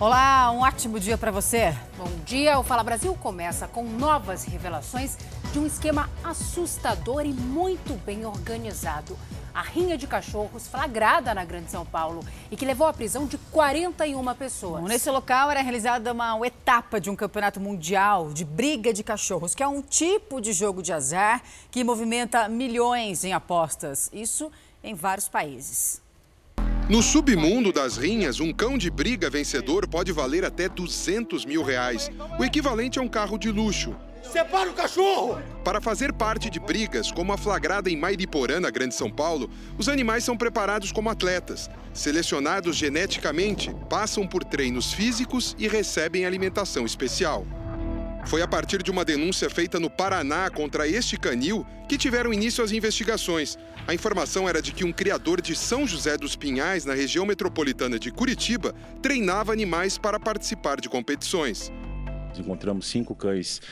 Olá, um ótimo dia para você. Bom dia. O Fala Brasil começa com novas revelações de um esquema assustador e muito bem organizado. A rinha de cachorros flagrada na Grande São Paulo e que levou à prisão de 41 pessoas. Bom, nesse local era realizada uma etapa de um campeonato mundial de briga de cachorros, que é um tipo de jogo de azar que movimenta milhões em apostas. Isso em vários países. No submundo das rinhas, um cão de briga vencedor pode valer até 200 mil reais, o equivalente a um carro de luxo. Separa o cachorro! Para fazer parte de brigas, como a flagrada em Mairiporã, na Grande São Paulo, os animais são preparados como atletas. Selecionados geneticamente, passam por treinos físicos e recebem alimentação especial. Foi a partir de uma denúncia feita no Paraná contra este canil que tiveram início as investigações. A informação era de que um criador de São José dos Pinhais, na região metropolitana de Curitiba, treinava animais para participar de competições. Encontramos cinco cães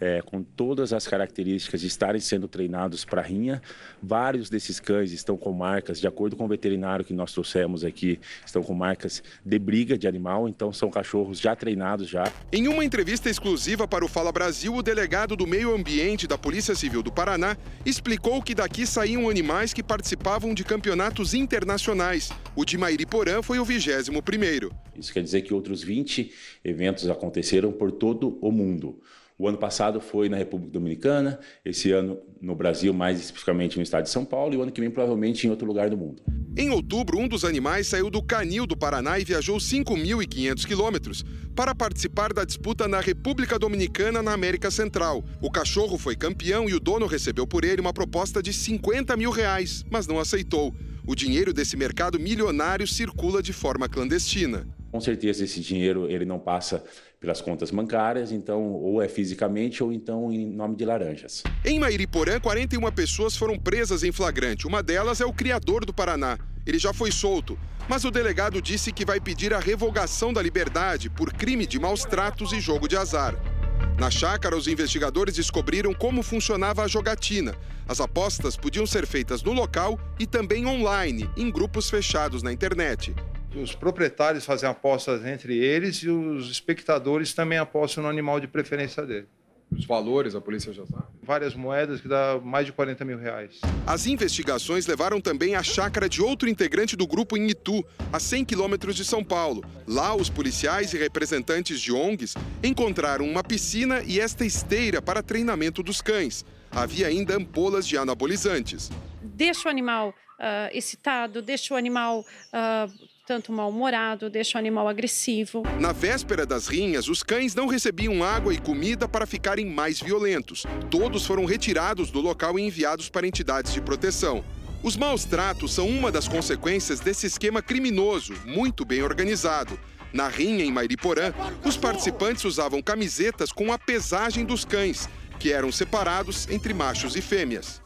é, com todas as características de estarem sendo treinados para rinha. Vários desses cães estão com marcas, de acordo com o veterinário que nós trouxemos aqui, estão com marcas de briga de animal, então são cachorros já treinados já. Em uma entrevista exclusiva para o Fala Brasil, o delegado do Meio Ambiente da Polícia Civil do Paraná explicou que daqui saíam animais que participavam de campeonatos internacionais. O de Mairiporã foi o 21 primeiro. Isso quer dizer que outros 20 eventos aconteceram por todo o mundo. O ano passado foi na República Dominicana, esse ano no Brasil, mais especificamente no estado de São Paulo, e o ano que vem provavelmente em outro lugar do mundo. Em outubro, um dos animais saiu do canil do Paraná e viajou 5.500 quilômetros para participar da disputa na República Dominicana, na América Central. O cachorro foi campeão e o dono recebeu por ele uma proposta de 50 mil reais, mas não aceitou. O dinheiro desse mercado milionário circula de forma clandestina. Com certeza esse dinheiro ele não passa pelas contas bancárias, então ou é fisicamente ou então em nome de laranjas. Em Mairiporã, 41 pessoas foram presas em flagrante. Uma delas é o criador do Paraná. Ele já foi solto, mas o delegado disse que vai pedir a revogação da liberdade por crime de maus tratos e jogo de azar. Na chácara, os investigadores descobriram como funcionava a jogatina. As apostas podiam ser feitas no local e também online, em grupos fechados na internet os proprietários fazem apostas entre eles e os espectadores também apostam no animal de preferência dele. Os valores, a polícia já sabe? Várias moedas que dá mais de 40 mil reais. As investigações levaram também à chácara de outro integrante do grupo em Itu, a 100 quilômetros de São Paulo. Lá, os policiais e representantes de ONGs encontraram uma piscina e esta esteira para treinamento dos cães. Havia ainda ampolas de anabolizantes. Deixa o animal uh, excitado, deixa o animal uh, tanto mal-humorado, deixa o animal agressivo. Na véspera das rinhas, os cães não recebiam água e comida para ficarem mais violentos. Todos foram retirados do local e enviados para entidades de proteção. Os maus tratos são uma das consequências desse esquema criminoso, muito bem organizado. Na rinha em Mairiporã, os participantes usavam camisetas com a pesagem dos cães, que eram separados entre machos e fêmeas.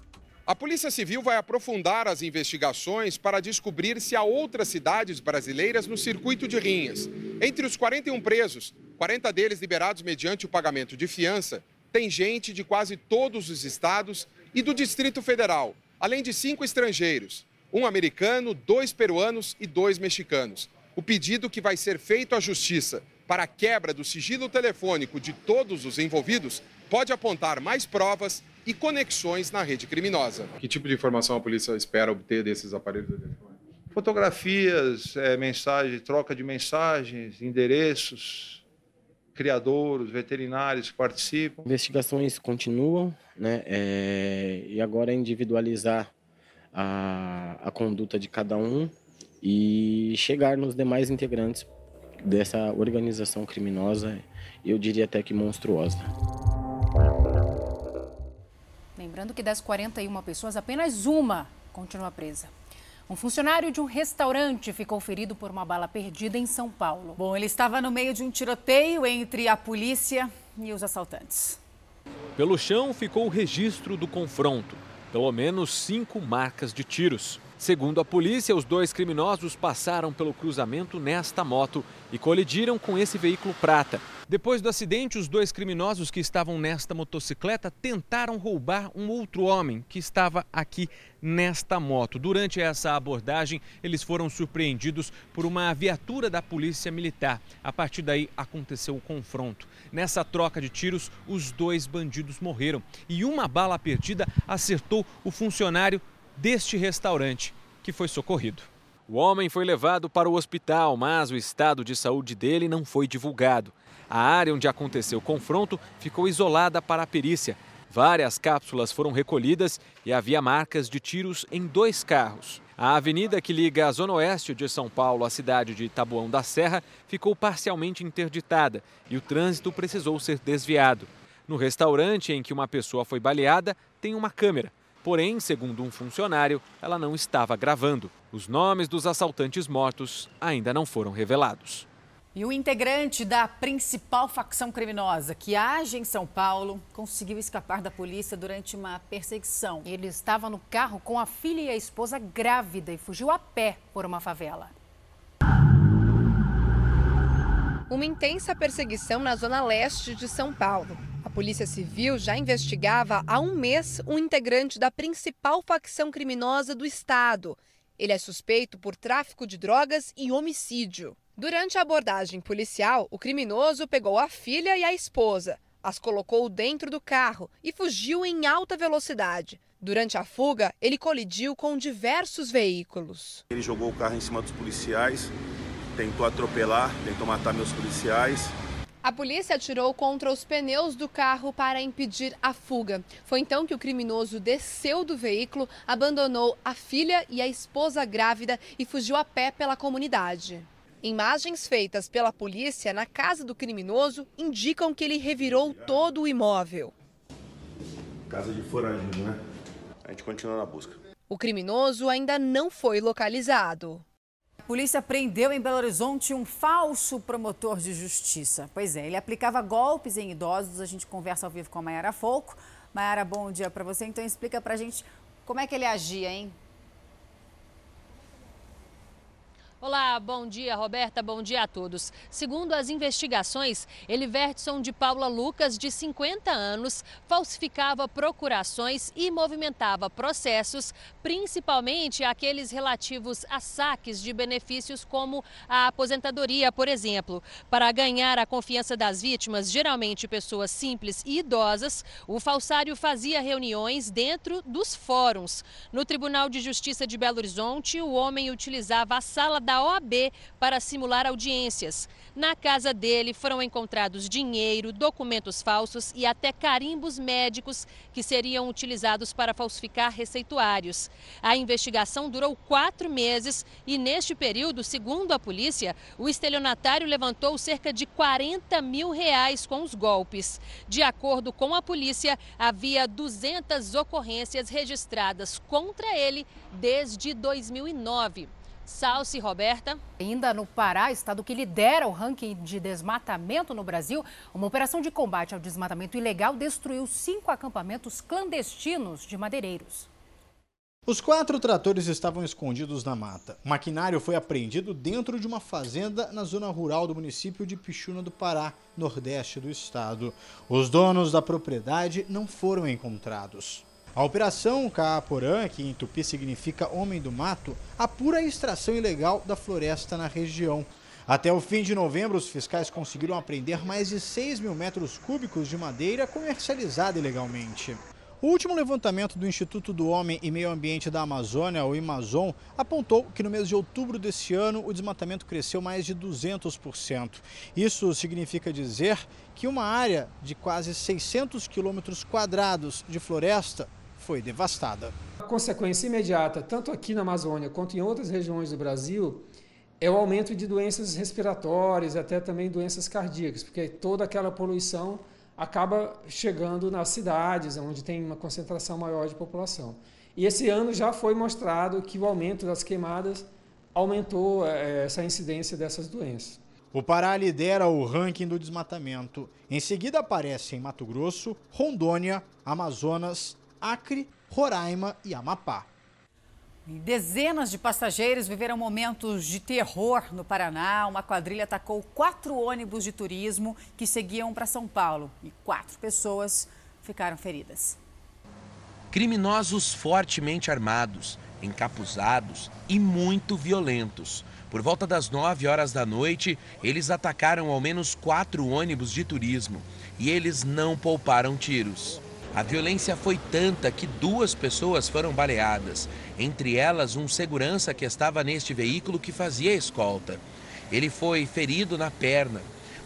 A Polícia Civil vai aprofundar as investigações para descobrir se há outras cidades brasileiras no circuito de rinhas. Entre os 41 presos, 40 deles liberados mediante o pagamento de fiança, tem gente de quase todos os estados e do Distrito Federal, além de cinco estrangeiros: um americano, dois peruanos e dois mexicanos. O pedido que vai ser feito à Justiça para a quebra do sigilo telefônico de todos os envolvidos pode apontar mais provas e conexões na rede criminosa. Que tipo de informação a polícia espera obter desses aparelhos eletrônicos? Fotografias, é, mensagem, troca de mensagens, endereços, criadores, veterinários que participam. Investigações continuam, né? É, e agora é individualizar a, a conduta de cada um e chegar nos demais integrantes dessa organização criminosa, eu diria até que monstruosa. Lembrando que das 41 pessoas, apenas uma continua presa. Um funcionário de um restaurante ficou ferido por uma bala perdida em São Paulo. Bom, ele estava no meio de um tiroteio entre a polícia e os assaltantes. Pelo chão ficou o registro do confronto. Pelo menos cinco marcas de tiros. Segundo a polícia, os dois criminosos passaram pelo cruzamento nesta moto e colidiram com esse veículo prata. Depois do acidente, os dois criminosos que estavam nesta motocicleta tentaram roubar um outro homem que estava aqui nesta moto. Durante essa abordagem, eles foram surpreendidos por uma viatura da Polícia Militar. A partir daí aconteceu o confronto. Nessa troca de tiros, os dois bandidos morreram e uma bala perdida acertou o funcionário deste restaurante, que foi socorrido. O homem foi levado para o hospital, mas o estado de saúde dele não foi divulgado. A área onde aconteceu o confronto ficou isolada para a perícia. Várias cápsulas foram recolhidas e havia marcas de tiros em dois carros. A avenida que liga a zona oeste de São Paulo à cidade de Taboão da Serra ficou parcialmente interditada e o trânsito precisou ser desviado. No restaurante em que uma pessoa foi baleada, tem uma câmera. Porém, segundo um funcionário, ela não estava gravando. Os nomes dos assaltantes mortos ainda não foram revelados. E um integrante da principal facção criminosa que age em São Paulo conseguiu escapar da polícia durante uma perseguição. Ele estava no carro com a filha e a esposa grávida e fugiu a pé por uma favela. Uma intensa perseguição na zona leste de São Paulo. A Polícia Civil já investigava há um mês um integrante da principal facção criminosa do estado. Ele é suspeito por tráfico de drogas e homicídio. Durante a abordagem policial, o criminoso pegou a filha e a esposa, as colocou dentro do carro e fugiu em alta velocidade. Durante a fuga, ele colidiu com diversos veículos. Ele jogou o carro em cima dos policiais, tentou atropelar, tentou matar meus policiais. A polícia atirou contra os pneus do carro para impedir a fuga. Foi então que o criminoso desceu do veículo, abandonou a filha e a esposa grávida e fugiu a pé pela comunidade. Imagens feitas pela polícia na casa do criminoso indicam que ele revirou todo o imóvel. Casa de foragido, né? A gente continua na busca. O criminoso ainda não foi localizado polícia prendeu em Belo Horizonte um falso promotor de justiça. Pois é, ele aplicava golpes em idosos. A gente conversa ao vivo com a Mayara Folco. Mayara, bom dia para você. Então explica para a gente como é que ele agia, hein? Olá, bom dia, Roberta. Bom dia a todos. Segundo as investigações, Elivertson de Paula Lucas, de 50 anos, falsificava procurações e movimentava processos, principalmente aqueles relativos a saques de benefícios como a aposentadoria, por exemplo. Para ganhar a confiança das vítimas, geralmente pessoas simples e idosas, o falsário fazia reuniões dentro dos fóruns. No Tribunal de Justiça de Belo Horizonte, o homem utilizava a sala da OAB para simular audiências. Na casa dele foram encontrados dinheiro, documentos falsos e até carimbos médicos que seriam utilizados para falsificar receituários. A investigação durou quatro meses e, neste período, segundo a polícia, o estelionatário levantou cerca de 40 mil reais com os golpes. De acordo com a polícia, havia 200 ocorrências registradas contra ele desde 2009. Salsi Roberta. Ainda no Pará, estado que lidera o ranking de desmatamento no Brasil, uma operação de combate ao desmatamento ilegal destruiu cinco acampamentos clandestinos de madeireiros. Os quatro tratores estavam escondidos na mata. O maquinário foi apreendido dentro de uma fazenda na zona rural do município de Pichuna do Pará, nordeste do estado. Os donos da propriedade não foram encontrados. A Operação Caaporã, que em tupi significa Homem do Mato, apura a extração ilegal da floresta na região. Até o fim de novembro, os fiscais conseguiram apreender mais de 6 mil metros cúbicos de madeira comercializada ilegalmente. O último levantamento do Instituto do Homem e Meio Ambiente da Amazônia, o Amazon, apontou que no mês de outubro desse ano o desmatamento cresceu mais de 200%. Isso significa dizer que uma área de quase 600 quilômetros quadrados de floresta foi devastada. A consequência imediata, tanto aqui na Amazônia quanto em outras regiões do Brasil, é o aumento de doenças respiratórias, até também doenças cardíacas, porque toda aquela poluição acaba chegando nas cidades, onde tem uma concentração maior de população. E esse ano já foi mostrado que o aumento das queimadas aumentou é, essa incidência dessas doenças. O Pará lidera o ranking do desmatamento. Em seguida aparecem Mato Grosso, Rondônia, Amazonas, Acre, Roraima e Amapá. Dezenas de passageiros viveram momentos de terror no Paraná. Uma quadrilha atacou quatro ônibus de turismo que seguiam para São Paulo e quatro pessoas ficaram feridas. Criminosos fortemente armados, encapuzados e muito violentos. Por volta das 9 horas da noite, eles atacaram ao menos quatro ônibus de turismo e eles não pouparam tiros. A violência foi tanta que duas pessoas foram baleadas, entre elas um segurança que estava neste veículo que fazia escolta. Ele foi ferido na perna.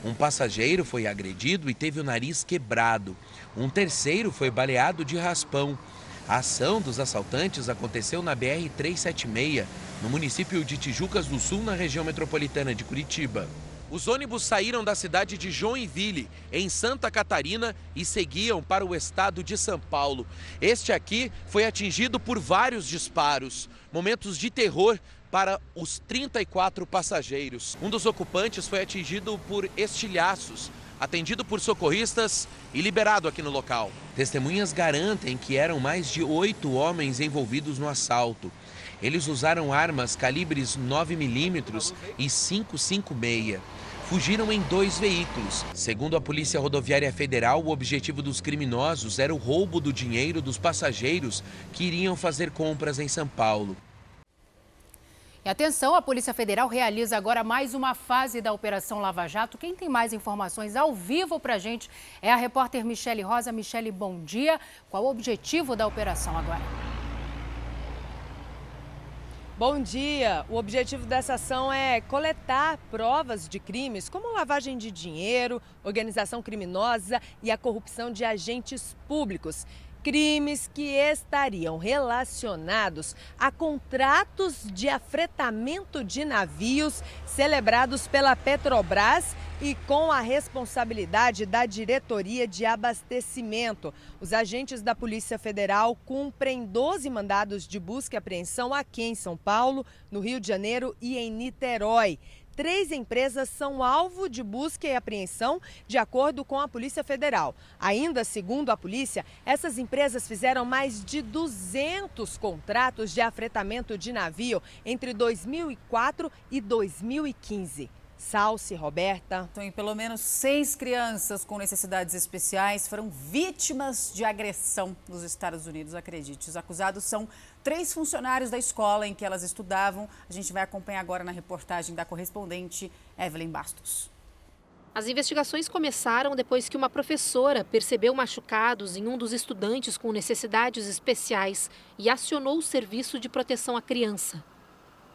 Um passageiro foi agredido e teve o nariz quebrado. Um terceiro foi baleado de raspão. A ação dos assaltantes aconteceu na BR-376, no município de Tijucas do Sul, na região metropolitana de Curitiba. Os ônibus saíram da cidade de Joinville, em Santa Catarina, e seguiam para o estado de São Paulo. Este aqui foi atingido por vários disparos, momentos de terror para os 34 passageiros. Um dos ocupantes foi atingido por estilhaços, atendido por socorristas e liberado aqui no local. Testemunhas garantem que eram mais de oito homens envolvidos no assalto. Eles usaram armas calibres 9mm e 556. Fugiram em dois veículos. Segundo a Polícia Rodoviária Federal, o objetivo dos criminosos era o roubo do dinheiro dos passageiros que iriam fazer compras em São Paulo. E atenção, a Polícia Federal realiza agora mais uma fase da Operação Lava Jato. Quem tem mais informações ao vivo para a gente é a repórter Michele Rosa. Michele, bom dia. Qual o objetivo da operação agora? Bom dia! O objetivo dessa ação é coletar provas de crimes como lavagem de dinheiro, organização criminosa e a corrupção de agentes públicos crimes que estariam relacionados a contratos de afretamento de navios celebrados pela Petrobras e com a responsabilidade da Diretoria de Abastecimento. Os agentes da Polícia Federal cumprem 12 mandados de busca e apreensão aqui em São Paulo, no Rio de Janeiro e em Niterói. Três empresas são alvo de busca e apreensão, de acordo com a Polícia Federal. Ainda segundo a polícia, essas empresas fizeram mais de 200 contratos de afretamento de navio entre 2004 e 2015. Salce, Roberta. Então, pelo menos seis crianças com necessidades especiais foram vítimas de agressão nos Estados Unidos, acredite. Os acusados são três funcionários da escola em que elas estudavam. A gente vai acompanhar agora na reportagem da correspondente Evelyn Bastos. As investigações começaram depois que uma professora percebeu machucados em um dos estudantes com necessidades especiais e acionou o serviço de proteção à criança.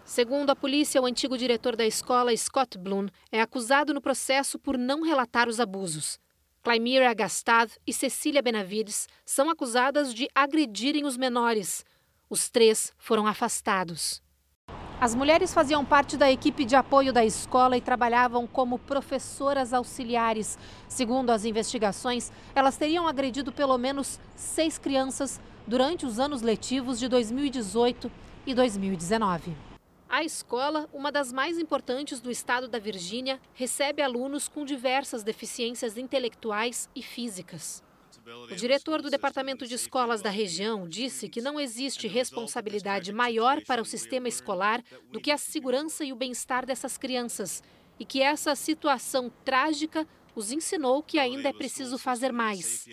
Segundo a polícia, o antigo diretor da escola, Scott Bloom, é acusado no processo por não relatar os abusos. Claimira Agastad e Cecília Benavides são acusadas de agredirem os menores. Os três foram afastados. As mulheres faziam parte da equipe de apoio da escola e trabalhavam como professoras auxiliares. Segundo as investigações, elas teriam agredido pelo menos seis crianças durante os anos letivos de 2018 e 2019. A escola, uma das mais importantes do estado da Virgínia, recebe alunos com diversas deficiências intelectuais e físicas. O diretor do Departamento de Escolas da região disse que não existe responsabilidade maior para o sistema escolar do que a segurança e o bem-estar dessas crianças e que essa situação trágica os ensinou que ainda é preciso fazer mais.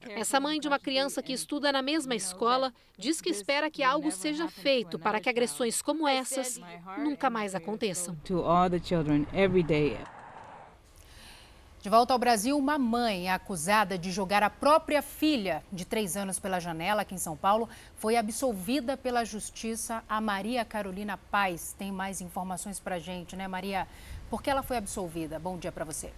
Essa mãe de uma criança que estuda na mesma escola diz que espera que algo seja feito para que agressões como essas nunca mais aconteçam. De volta ao Brasil, uma mãe acusada de jogar a própria filha de três anos pela janela aqui em São Paulo foi absolvida pela justiça. A Maria Carolina Paz tem mais informações para gente, né, Maria? Por que ela foi absolvida? Bom dia para você.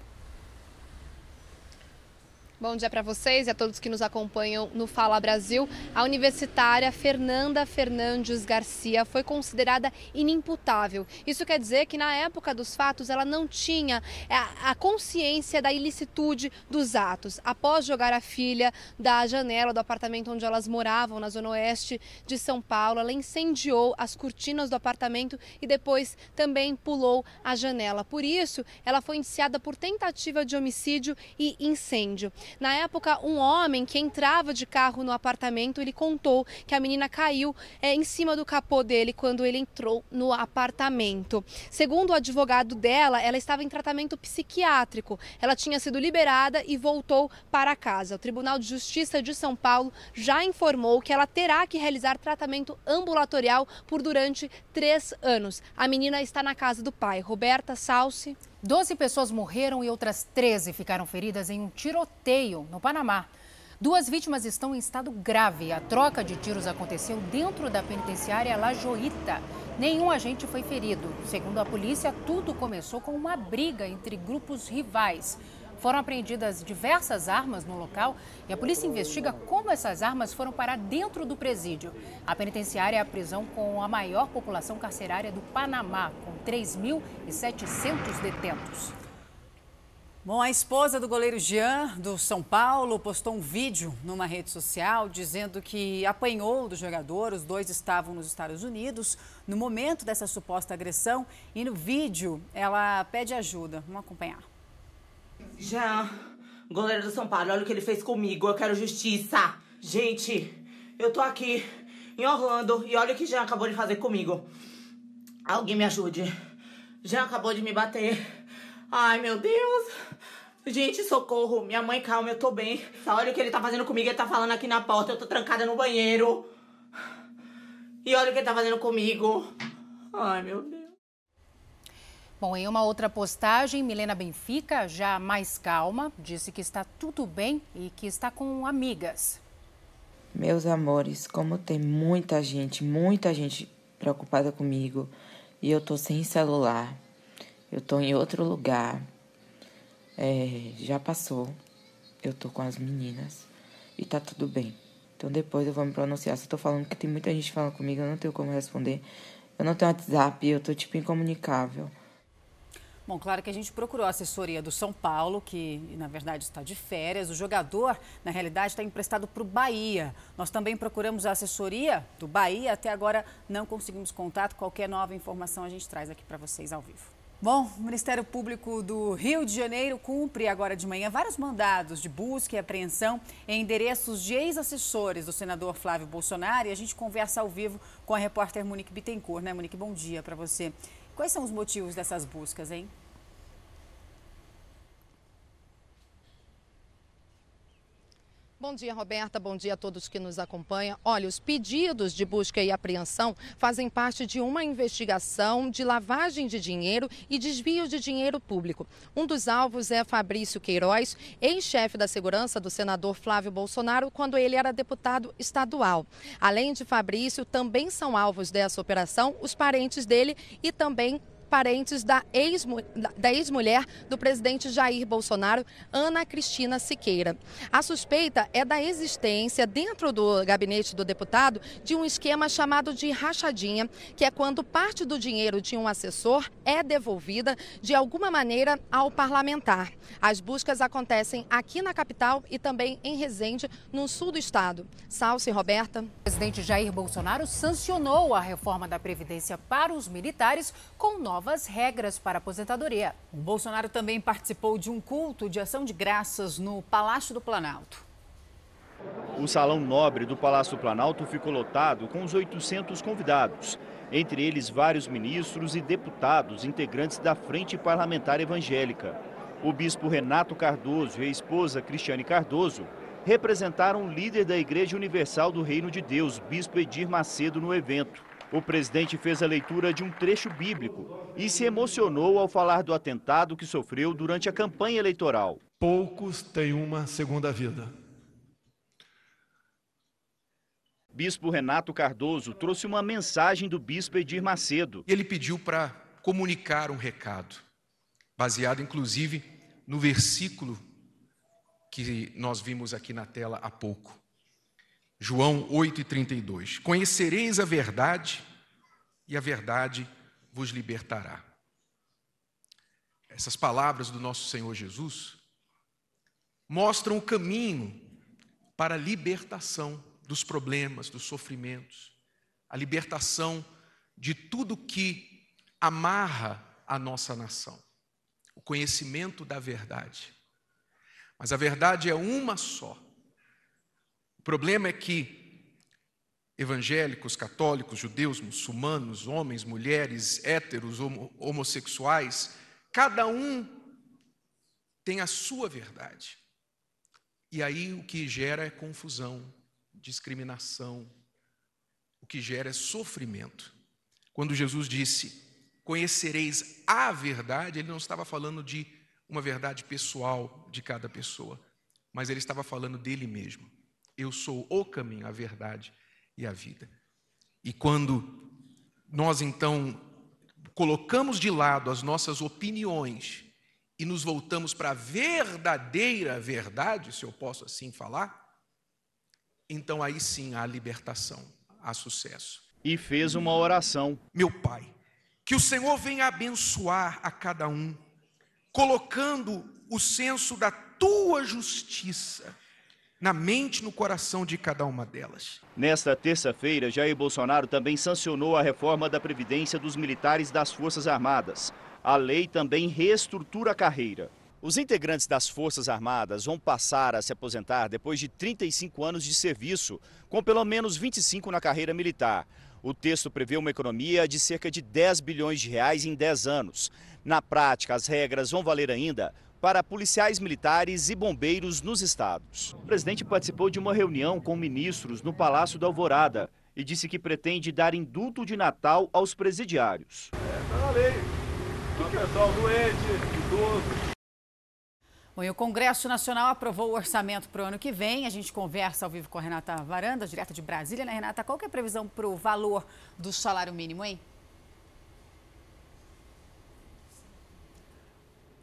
Bom dia para vocês e a todos que nos acompanham no Fala Brasil. A universitária Fernanda Fernandes Garcia foi considerada inimputável. Isso quer dizer que na época dos fatos ela não tinha é, a consciência da ilicitude dos atos. Após jogar a filha da janela do apartamento onde elas moravam, na zona oeste de São Paulo, ela incendiou as cortinas do apartamento e depois também pulou a janela. Por isso, ela foi indiciada por tentativa de homicídio e incêndio. Na época, um homem que entrava de carro no apartamento, ele contou que a menina caiu é, em cima do capô dele quando ele entrou no apartamento. Segundo o advogado dela, ela estava em tratamento psiquiátrico. Ela tinha sido liberada e voltou para casa. O Tribunal de Justiça de São Paulo já informou que ela terá que realizar tratamento ambulatorial por durante três anos. A menina está na casa do pai. Roberta Salsi. Doze pessoas morreram e outras 13 ficaram feridas em um tiroteio no Panamá. Duas vítimas estão em estado grave. A troca de tiros aconteceu dentro da penitenciária La Joita. Nenhum agente foi ferido. Segundo a polícia, tudo começou com uma briga entre grupos rivais. Foram apreendidas diversas armas no local e a polícia investiga como essas armas foram parar dentro do presídio. A penitenciária é a prisão com a maior população carcerária do Panamá, com 3.700 detentos. Bom, a esposa do goleiro Jean, do São Paulo, postou um vídeo numa rede social dizendo que apanhou do jogador. Os dois estavam nos Estados Unidos no momento dessa suposta agressão e no vídeo ela pede ajuda. Vamos acompanhar. Jean, goleiro do São Paulo, olha o que ele fez comigo. Eu quero justiça. Gente, eu tô aqui em Orlando e olha o que Jean acabou de fazer comigo. Alguém me ajude. Jean acabou de me bater. Ai, meu Deus. Gente, socorro. Minha mãe, calma, eu tô bem. Olha o que ele tá fazendo comigo. Ele tá falando aqui na porta. Eu tô trancada no banheiro. E olha o que ele tá fazendo comigo. Ai, meu Deus. Bom, em uma outra postagem, Milena Benfica, já mais calma, disse que está tudo bem e que está com amigas. Meus amores, como tem muita gente, muita gente preocupada comigo e eu tô sem celular, eu tô em outro lugar, é, já passou, eu tô com as meninas e tá tudo bem. Então depois eu vou me pronunciar. Se eu tô falando que tem muita gente falando comigo, eu não tenho como responder. Eu não tenho WhatsApp, eu tô tipo incomunicável. Bom, claro que a gente procurou a assessoria do São Paulo, que na verdade está de férias. O jogador, na realidade, está emprestado para o Bahia. Nós também procuramos a assessoria do Bahia, até agora não conseguimos contato. Qualquer nova informação a gente traz aqui para vocês ao vivo. Bom, o Ministério Público do Rio de Janeiro cumpre agora de manhã vários mandados de busca e apreensão em endereços de ex-assessores do senador Flávio Bolsonaro. E a gente conversa ao vivo com a repórter Monique Bittencourt, né, Monique? Bom dia para você. Quais são os motivos dessas buscas, hein? Bom dia, Roberta. Bom dia a todos que nos acompanham. Olha, os pedidos de busca e apreensão fazem parte de uma investigação de lavagem de dinheiro e desvio de dinheiro público. Um dos alvos é Fabrício Queiroz, ex-chefe da segurança do senador Flávio Bolsonaro, quando ele era deputado estadual. Além de Fabrício, também são alvos dessa operação os parentes dele e também parentes da ex-mulher do presidente Jair Bolsonaro, Ana Cristina Siqueira. A suspeita é da existência, dentro do gabinete do deputado, de um esquema chamado de rachadinha, que é quando parte do dinheiro de um assessor é devolvida de alguma maneira ao parlamentar. As buscas acontecem aqui na capital e também em Resende, no sul do estado. Salce Roberta. O presidente Jair Bolsonaro sancionou a reforma da Previdência para os militares com novos novas regras para aposentadoria. O Bolsonaro também participou de um culto de ação de graças no Palácio do Planalto. O Salão Nobre do Palácio do Planalto ficou lotado com os 800 convidados, entre eles vários ministros e deputados integrantes da Frente Parlamentar Evangélica. O bispo Renato Cardoso e a esposa Cristiane Cardoso representaram o líder da Igreja Universal do Reino de Deus, bispo Edir Macedo, no evento. O presidente fez a leitura de um trecho bíblico e se emocionou ao falar do atentado que sofreu durante a campanha eleitoral. Poucos têm uma segunda vida. Bispo Renato Cardoso trouxe uma mensagem do bispo Edir Macedo. Ele pediu para comunicar um recado, baseado inclusive no versículo que nós vimos aqui na tela há pouco. João 8,32. Conhecereis a verdade, e a verdade vos libertará. Essas palavras do nosso Senhor Jesus mostram o caminho para a libertação dos problemas, dos sofrimentos, a libertação de tudo que amarra a nossa nação, o conhecimento da verdade. Mas a verdade é uma só. Problema é que evangélicos, católicos, judeus, muçulmanos, homens, mulheres, héteros, homossexuais, cada um tem a sua verdade. E aí o que gera é confusão, discriminação, o que gera é sofrimento. Quando Jesus disse: Conhecereis a verdade, ele não estava falando de uma verdade pessoal de cada pessoa, mas ele estava falando dele mesmo. Eu sou o caminho, a verdade e a vida. E quando nós então colocamos de lado as nossas opiniões e nos voltamos para a verdadeira verdade, se eu posso assim falar, então aí sim há libertação, há sucesso. E fez uma oração. Meu Pai, que o Senhor venha abençoar a cada um, colocando o senso da tua justiça na mente e no coração de cada uma delas. Nesta terça-feira, Jair Bolsonaro também sancionou a reforma da Previdência dos militares das Forças Armadas. A lei também reestrutura a carreira. Os integrantes das Forças Armadas vão passar a se aposentar depois de 35 anos de serviço, com pelo menos 25 na carreira militar. O texto prevê uma economia de cerca de 10 bilhões de reais em 10 anos. Na prática, as regras vão valer ainda para policiais militares e bombeiros nos estados. O presidente participou de uma reunião com ministros no Palácio da Alvorada e disse que pretende dar indulto de Natal aos presidiários. É, tá na lei. O pessoal doente, idoso. Bom, e o Congresso Nacional aprovou o orçamento para o ano que vem. A gente conversa ao vivo com a Renata Varanda, direto de Brasília, né, Renata? Qual que é a previsão para o valor do salário mínimo, hein?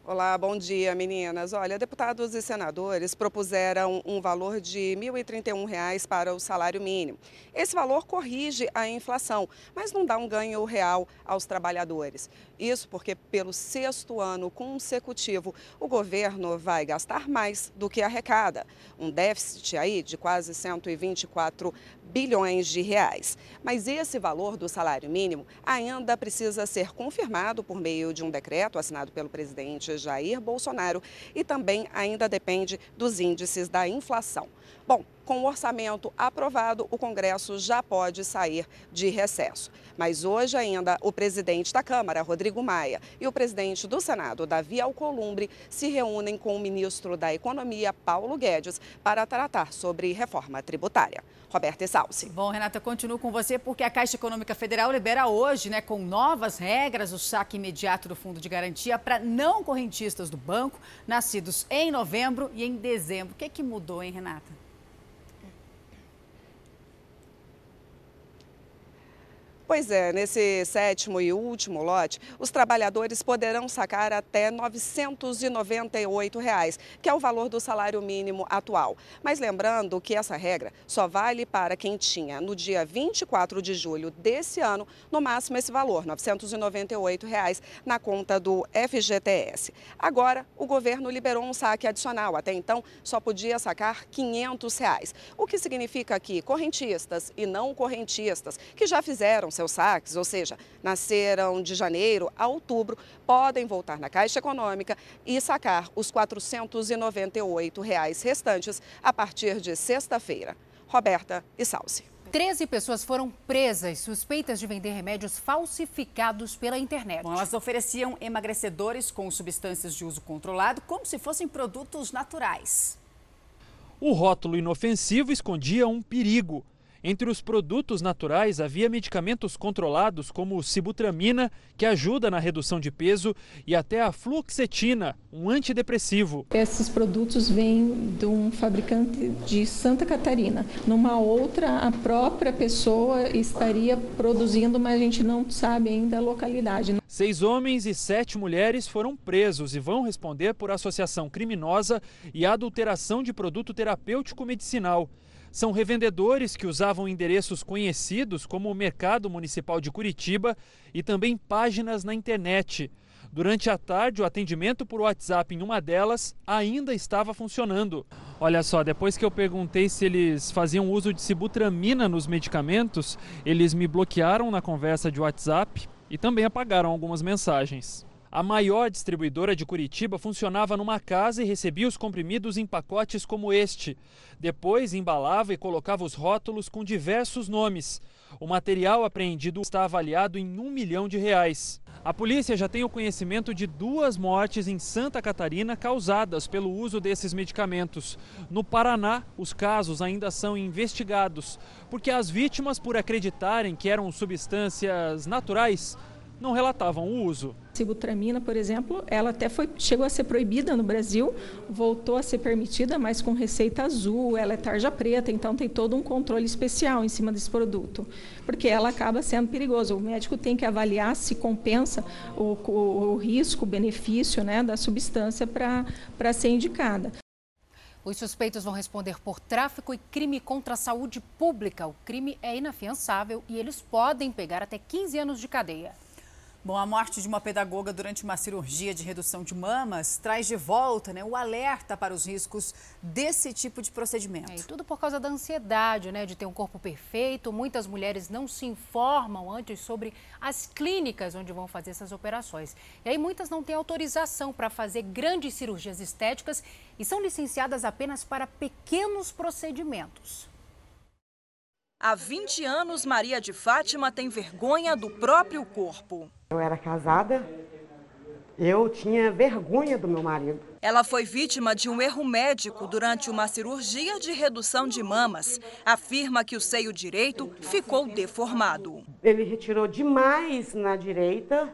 Olá, bom dia, meninas. Olha, deputados e senadores propuseram um valor de R$ 1.031 para o salário mínimo. Esse valor corrige a inflação, mas não dá um ganho real aos trabalhadores. Isso porque, pelo sexto ano consecutivo, o governo vai gastar mais do que arrecada. Um déficit aí de quase 124 bilhões de reais. Mas esse valor do salário mínimo ainda precisa ser confirmado por meio de um decreto assinado pelo presidente Jair Bolsonaro e também ainda depende dos índices da inflação. Bom, com o orçamento aprovado, o Congresso já pode sair de recesso. Mas hoje ainda o presidente da Câmara, Rodrigo Maia, e o presidente do Senado, Davi Alcolumbre, se reúnem com o ministro da Economia, Paulo Guedes, para tratar sobre reforma tributária. Roberta Salsi. Bom, Renata, eu continuo com você porque a Caixa Econômica Federal libera hoje, né, com novas regras, o saque imediato do Fundo de Garantia para não correntistas do banco, nascidos em novembro e em dezembro. O que, é que mudou, hein, Renata? Pois é, nesse sétimo e último lote, os trabalhadores poderão sacar até 998 reais, que é o valor do salário mínimo atual. Mas lembrando que essa regra só vale para quem tinha, no dia 24 de julho desse ano, no máximo esse valor, 998 reais, na conta do FGTS. Agora, o governo liberou um saque adicional. Até então, só podia sacar 500 reais, o que significa que correntistas e não correntistas que já fizeram seus saques, ou seja, nasceram de janeiro a outubro, podem voltar na Caixa Econômica e sacar os 498 reais restantes a partir de sexta-feira. Roberta e Salsi. 13 pessoas foram presas suspeitas de vender remédios falsificados pela internet. Bom, elas ofereciam emagrecedores com substâncias de uso controlado como se fossem produtos naturais. O rótulo inofensivo escondia um perigo. Entre os produtos naturais havia medicamentos controlados como sibutramina, que ajuda na redução de peso, e até a fluoxetina, um antidepressivo. Esses produtos vêm de um fabricante de Santa Catarina. Numa outra, a própria pessoa estaria produzindo, mas a gente não sabe ainda a localidade. Seis homens e sete mulheres foram presos e vão responder por associação criminosa e adulteração de produto terapêutico medicinal são revendedores que usavam endereços conhecidos como o Mercado Municipal de Curitiba e também páginas na internet. Durante a tarde, o atendimento por WhatsApp em uma delas ainda estava funcionando. Olha só, depois que eu perguntei se eles faziam uso de sibutramina nos medicamentos, eles me bloquearam na conversa de WhatsApp e também apagaram algumas mensagens. A maior distribuidora de Curitiba funcionava numa casa e recebia os comprimidos em pacotes como este. Depois embalava e colocava os rótulos com diversos nomes. O material apreendido está avaliado em um milhão de reais. A polícia já tem o conhecimento de duas mortes em Santa Catarina causadas pelo uso desses medicamentos. No Paraná, os casos ainda são investigados, porque as vítimas, por acreditarem que eram substâncias naturais, não relatavam o uso. Sibutramina, por exemplo, ela até foi, chegou a ser proibida no Brasil, voltou a ser permitida, mas com receita azul, ela é tarja preta, então tem todo um controle especial em cima desse produto, porque ela acaba sendo perigosa. O médico tem que avaliar se compensa o, o, o risco, o benefício né, da substância para ser indicada. Os suspeitos vão responder por tráfico e crime contra a saúde pública. O crime é inafiançável e eles podem pegar até 15 anos de cadeia. Bom, a morte de uma pedagoga durante uma cirurgia de redução de mamas traz de volta né, o alerta para os riscos desse tipo de procedimento. É, e tudo por causa da ansiedade, né, de ter um corpo perfeito. Muitas mulheres não se informam antes sobre as clínicas onde vão fazer essas operações. E aí muitas não têm autorização para fazer grandes cirurgias estéticas e são licenciadas apenas para pequenos procedimentos. Há 20 anos, Maria de Fátima tem vergonha do próprio corpo. Eu era casada, eu tinha vergonha do meu marido. Ela foi vítima de um erro médico durante uma cirurgia de redução de mamas. Afirma que o seio direito ficou deformado. Ele retirou demais na direita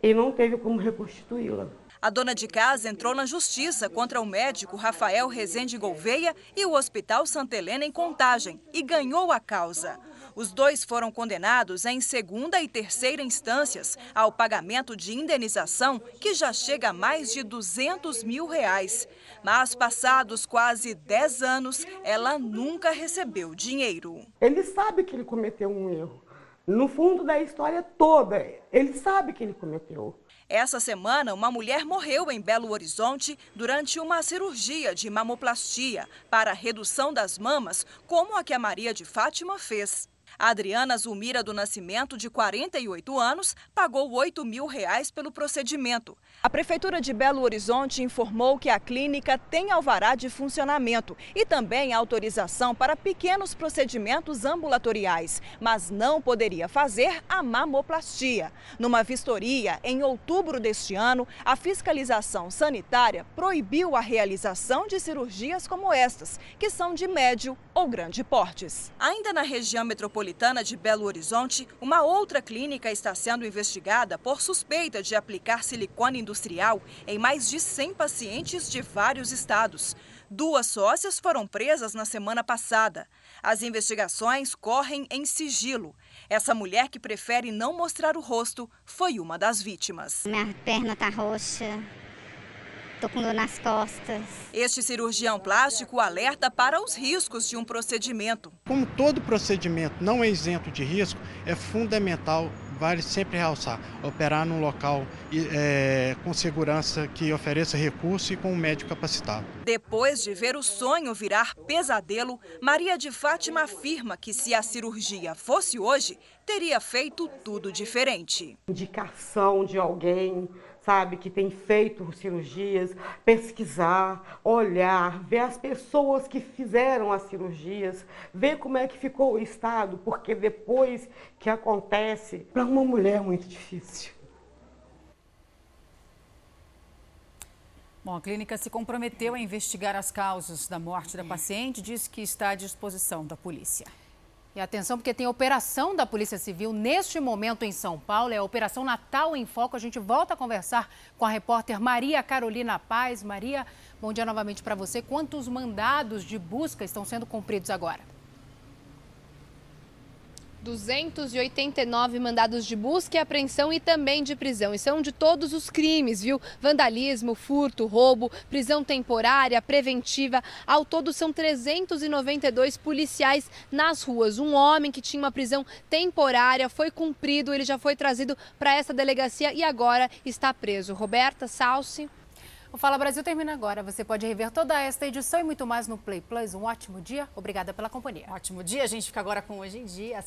e não teve como reconstituí-la. A dona de casa entrou na justiça contra o médico Rafael Rezende Gouveia e o Hospital Santa Helena em Contagem e ganhou a causa. Os dois foram condenados em segunda e terceira instâncias ao pagamento de indenização que já chega a mais de 200 mil reais. Mas passados quase 10 anos, ela nunca recebeu dinheiro. Ele sabe que ele cometeu um erro. No fundo da história toda, ele sabe que ele cometeu. Essa semana, uma mulher morreu em Belo Horizonte durante uma cirurgia de mamoplastia para redução das mamas, como a que a Maria de Fátima fez. Adriana Zulmira do Nascimento, de 48 anos, pagou 8 mil reais pelo procedimento. A Prefeitura de Belo Horizonte informou que a clínica tem alvará de funcionamento e também autorização para pequenos procedimentos ambulatoriais, mas não poderia fazer a mamoplastia. Numa vistoria, em outubro deste ano, a fiscalização sanitária proibiu a realização de cirurgias como estas, que são de médio ou grande portes. Ainda na região metropolitana de Belo Horizonte, uma outra clínica está sendo investigada por suspeita de aplicar silicone industrial em mais de 100 pacientes de vários estados. Duas sócias foram presas na semana passada. As investigações correm em sigilo. Essa mulher que prefere não mostrar o rosto foi uma das vítimas. Minha perna tá roxa. Tô com dor nas costas. Este cirurgião plástico alerta para os riscos de um procedimento. Como todo procedimento não é isento de risco, é fundamental, vale sempre realçar, operar num local é, com segurança que ofereça recurso e com um médico capacitado. Depois de ver o sonho virar pesadelo, Maria de Fátima afirma que se a cirurgia fosse hoje, teria feito tudo diferente. Indicação de alguém sabe, que tem feito cirurgias, pesquisar, olhar, ver as pessoas que fizeram as cirurgias, ver como é que ficou o estado, porque depois que acontece, para uma mulher é muito difícil. Bom, a clínica se comprometeu a investigar as causas da morte da paciente e disse que está à disposição da polícia. E atenção, porque tem operação da Polícia Civil neste momento em São Paulo, é a Operação Natal em Foco. A gente volta a conversar com a repórter Maria Carolina Paz. Maria, bom dia novamente para você. Quantos mandados de busca estão sendo cumpridos agora? 289 mandados de busca e apreensão e também de prisão. E são de todos os crimes, viu? Vandalismo, furto, roubo, prisão temporária, preventiva. Ao todo são 392 policiais nas ruas. Um homem que tinha uma prisão temporária foi cumprido, ele já foi trazido para essa delegacia e agora está preso. Roberta Salsi. O Fala Brasil termina agora. Você pode rever toda esta edição e muito mais no Play Plus. Um ótimo dia. Obrigada pela companhia. Ótimo dia. A gente fica agora com Hoje em Dia.